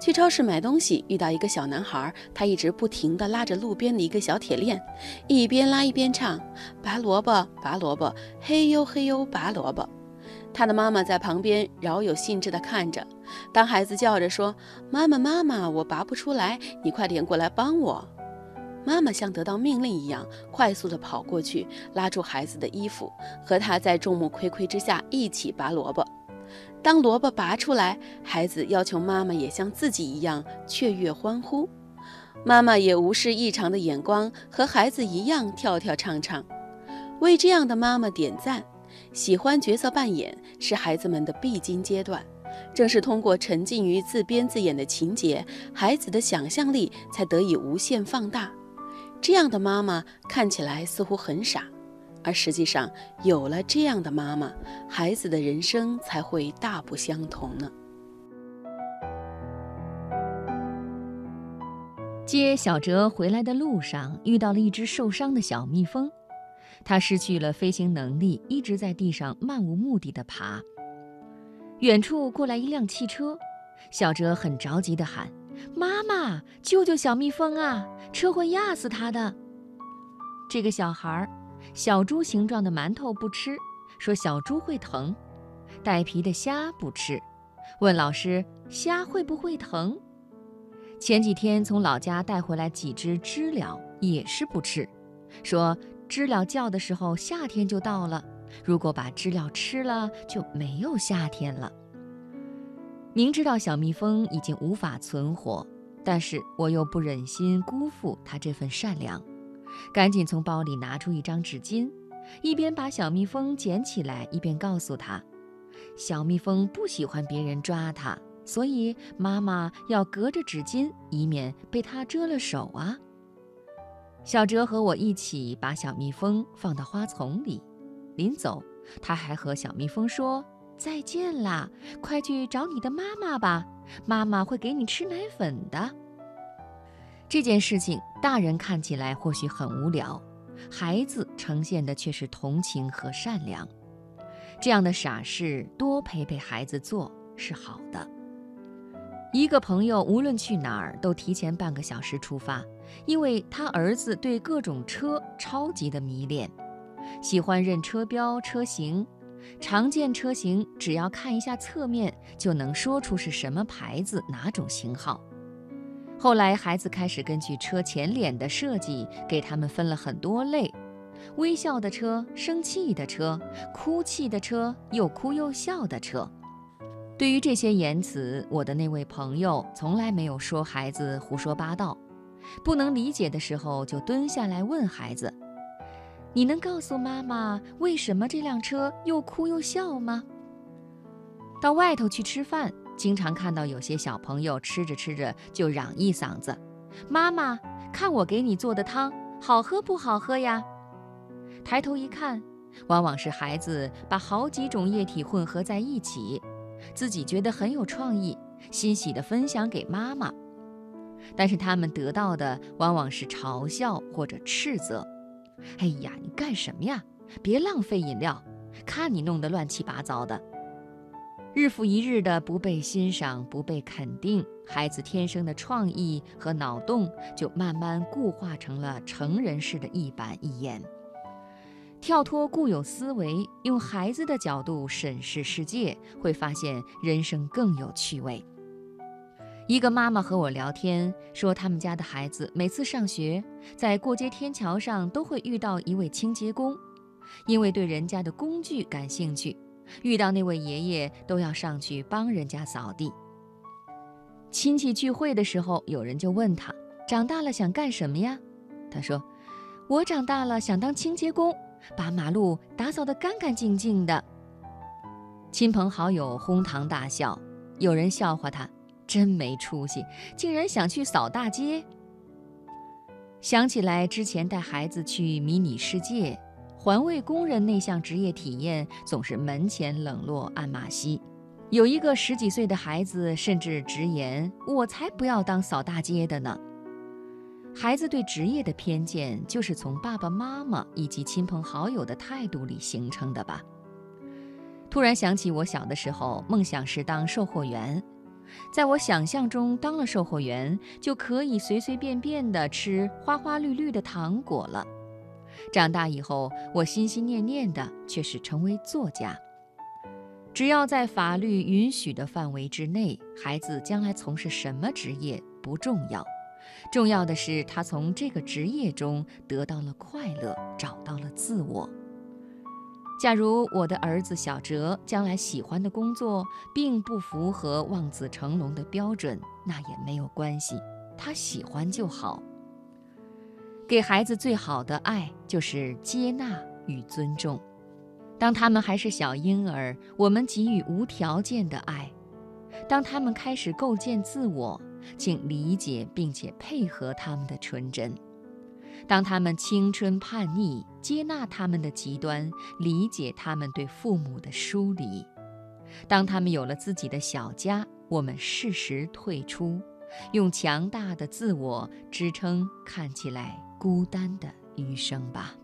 去超市买东西，遇到一个小男孩，他一直不停地拉着路边的一个小铁链，一边拉一边唱：“拔萝卜，拔萝卜，嘿呦嘿呦拔萝卜。”他的妈妈在旁边饶有兴致地看着。当孩子叫着说：“妈妈，妈妈，我拔不出来，你快点过来帮我。”妈妈像得到命令一样，快速地跑过去，拉住孩子的衣服，和他在众目睽睽之下一起拔萝卜。当萝卜拔出来，孩子要求妈妈也像自己一样雀跃欢呼。妈妈也无视异常的眼光，和孩子一样跳跳唱唱，为这样的妈妈点赞。喜欢角色扮演是孩子们的必经阶段，正是通过沉浸于自编自演的情节，孩子的想象力才得以无限放大。这样的妈妈看起来似乎很傻，而实际上有了这样的妈妈，孩子的人生才会大不相同呢。接小哲回来的路上，遇到了一只受伤的小蜜蜂，它失去了飞行能力，一直在地上漫无目的的爬。远处过来一辆汽车，小哲很着急的喊。妈妈，救救小蜜蜂啊！车会压死它的。这个小孩儿，小猪形状的馒头不吃，说小猪会疼；带皮的虾不吃，问老师虾会不会疼。前几天从老家带回来几只知了，也是不吃，说知了叫的时候夏天就到了，如果把知了吃了就没有夏天了。明知道小蜜蜂已经无法存活，但是我又不忍心辜负它这份善良，赶紧从包里拿出一张纸巾，一边把小蜜蜂捡起来，一边告诉他：“小蜜蜂不喜欢别人抓它，所以妈妈要隔着纸巾，以免被它蛰了手啊。”小哲和我一起把小蜜蜂放到花丛里，临走，他还和小蜜蜂说。再见啦，快去找你的妈妈吧，妈妈会给你吃奶粉的。这件事情，大人看起来或许很无聊，孩子呈现的却是同情和善良。这样的傻事多陪陪孩子做是好的。一个朋友无论去哪儿都提前半个小时出发，因为他儿子对各种车超级的迷恋，喜欢认车标、车型。常见车型，只要看一下侧面就能说出是什么牌子、哪种型号。后来，孩子开始根据车前脸的设计，给他们分了很多类：微笑的车、生气的车、哭泣的车、又哭又笑的车。对于这些言辞，我的那位朋友从来没有说孩子胡说八道。不能理解的时候，就蹲下来问孩子。你能告诉妈妈为什么这辆车又哭又笑吗？到外头去吃饭，经常看到有些小朋友吃着吃着就嚷一嗓子：“妈妈，看我给你做的汤，好喝不好喝呀？”抬头一看，往往是孩子把好几种液体混合在一起，自己觉得很有创意，欣喜地分享给妈妈。但是他们得到的往往是嘲笑或者斥责。哎呀，你干什么呀？别浪费饮料，看你弄得乱七八糟的。日复一日的不被欣赏、不被肯定，孩子天生的创意和脑洞就慢慢固化成了成人式的一板一眼。跳脱固有思维，用孩子的角度审视世界，会发现人生更有趣味。一个妈妈和我聊天，说他们家的孩子每次上学，在过街天桥上都会遇到一位清洁工，因为对人家的工具感兴趣，遇到那位爷爷都要上去帮人家扫地。亲戚聚会的时候，有人就问他，长大了想干什么呀？他说：“我长大了想当清洁工，把马路打扫得干干净净的。”亲朋好友哄堂大笑，有人笑话他。真没出息，竟然想去扫大街。想起来之前带孩子去迷你世界，环卫工人那项职业体验总是门前冷落鞍马稀。有一个十几岁的孩子甚至直言：“我才不要当扫大街的呢。”孩子对职业的偏见，就是从爸爸妈妈以及亲朋好友的态度里形成的吧。突然想起我小的时候，梦想是当售货员。在我想象中，当了售货员就可以随随便便地吃花花绿绿的糖果了。长大以后，我心心念念的却是成为作家。只要在法律允许的范围之内，孩子将来从事什么职业不重要，重要的是他从这个职业中得到了快乐，找到了自我。假如我的儿子小哲将来喜欢的工作并不符合望子成龙的标准，那也没有关系，他喜欢就好。给孩子最好的爱就是接纳与尊重。当他们还是小婴儿，我们给予无条件的爱；当他们开始构建自我，请理解并且配合他们的纯真。当他们青春叛逆，接纳他们的极端，理解他们对父母的疏离；当他们有了自己的小家，我们适时退出，用强大的自我支撑看起来孤单的余生吧。